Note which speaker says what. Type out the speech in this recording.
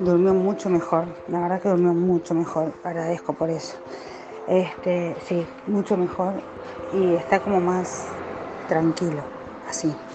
Speaker 1: Durmió mucho mejor, la verdad que durmió mucho mejor, agradezco por eso. Este, sí, mucho mejor y está como más tranquilo, así.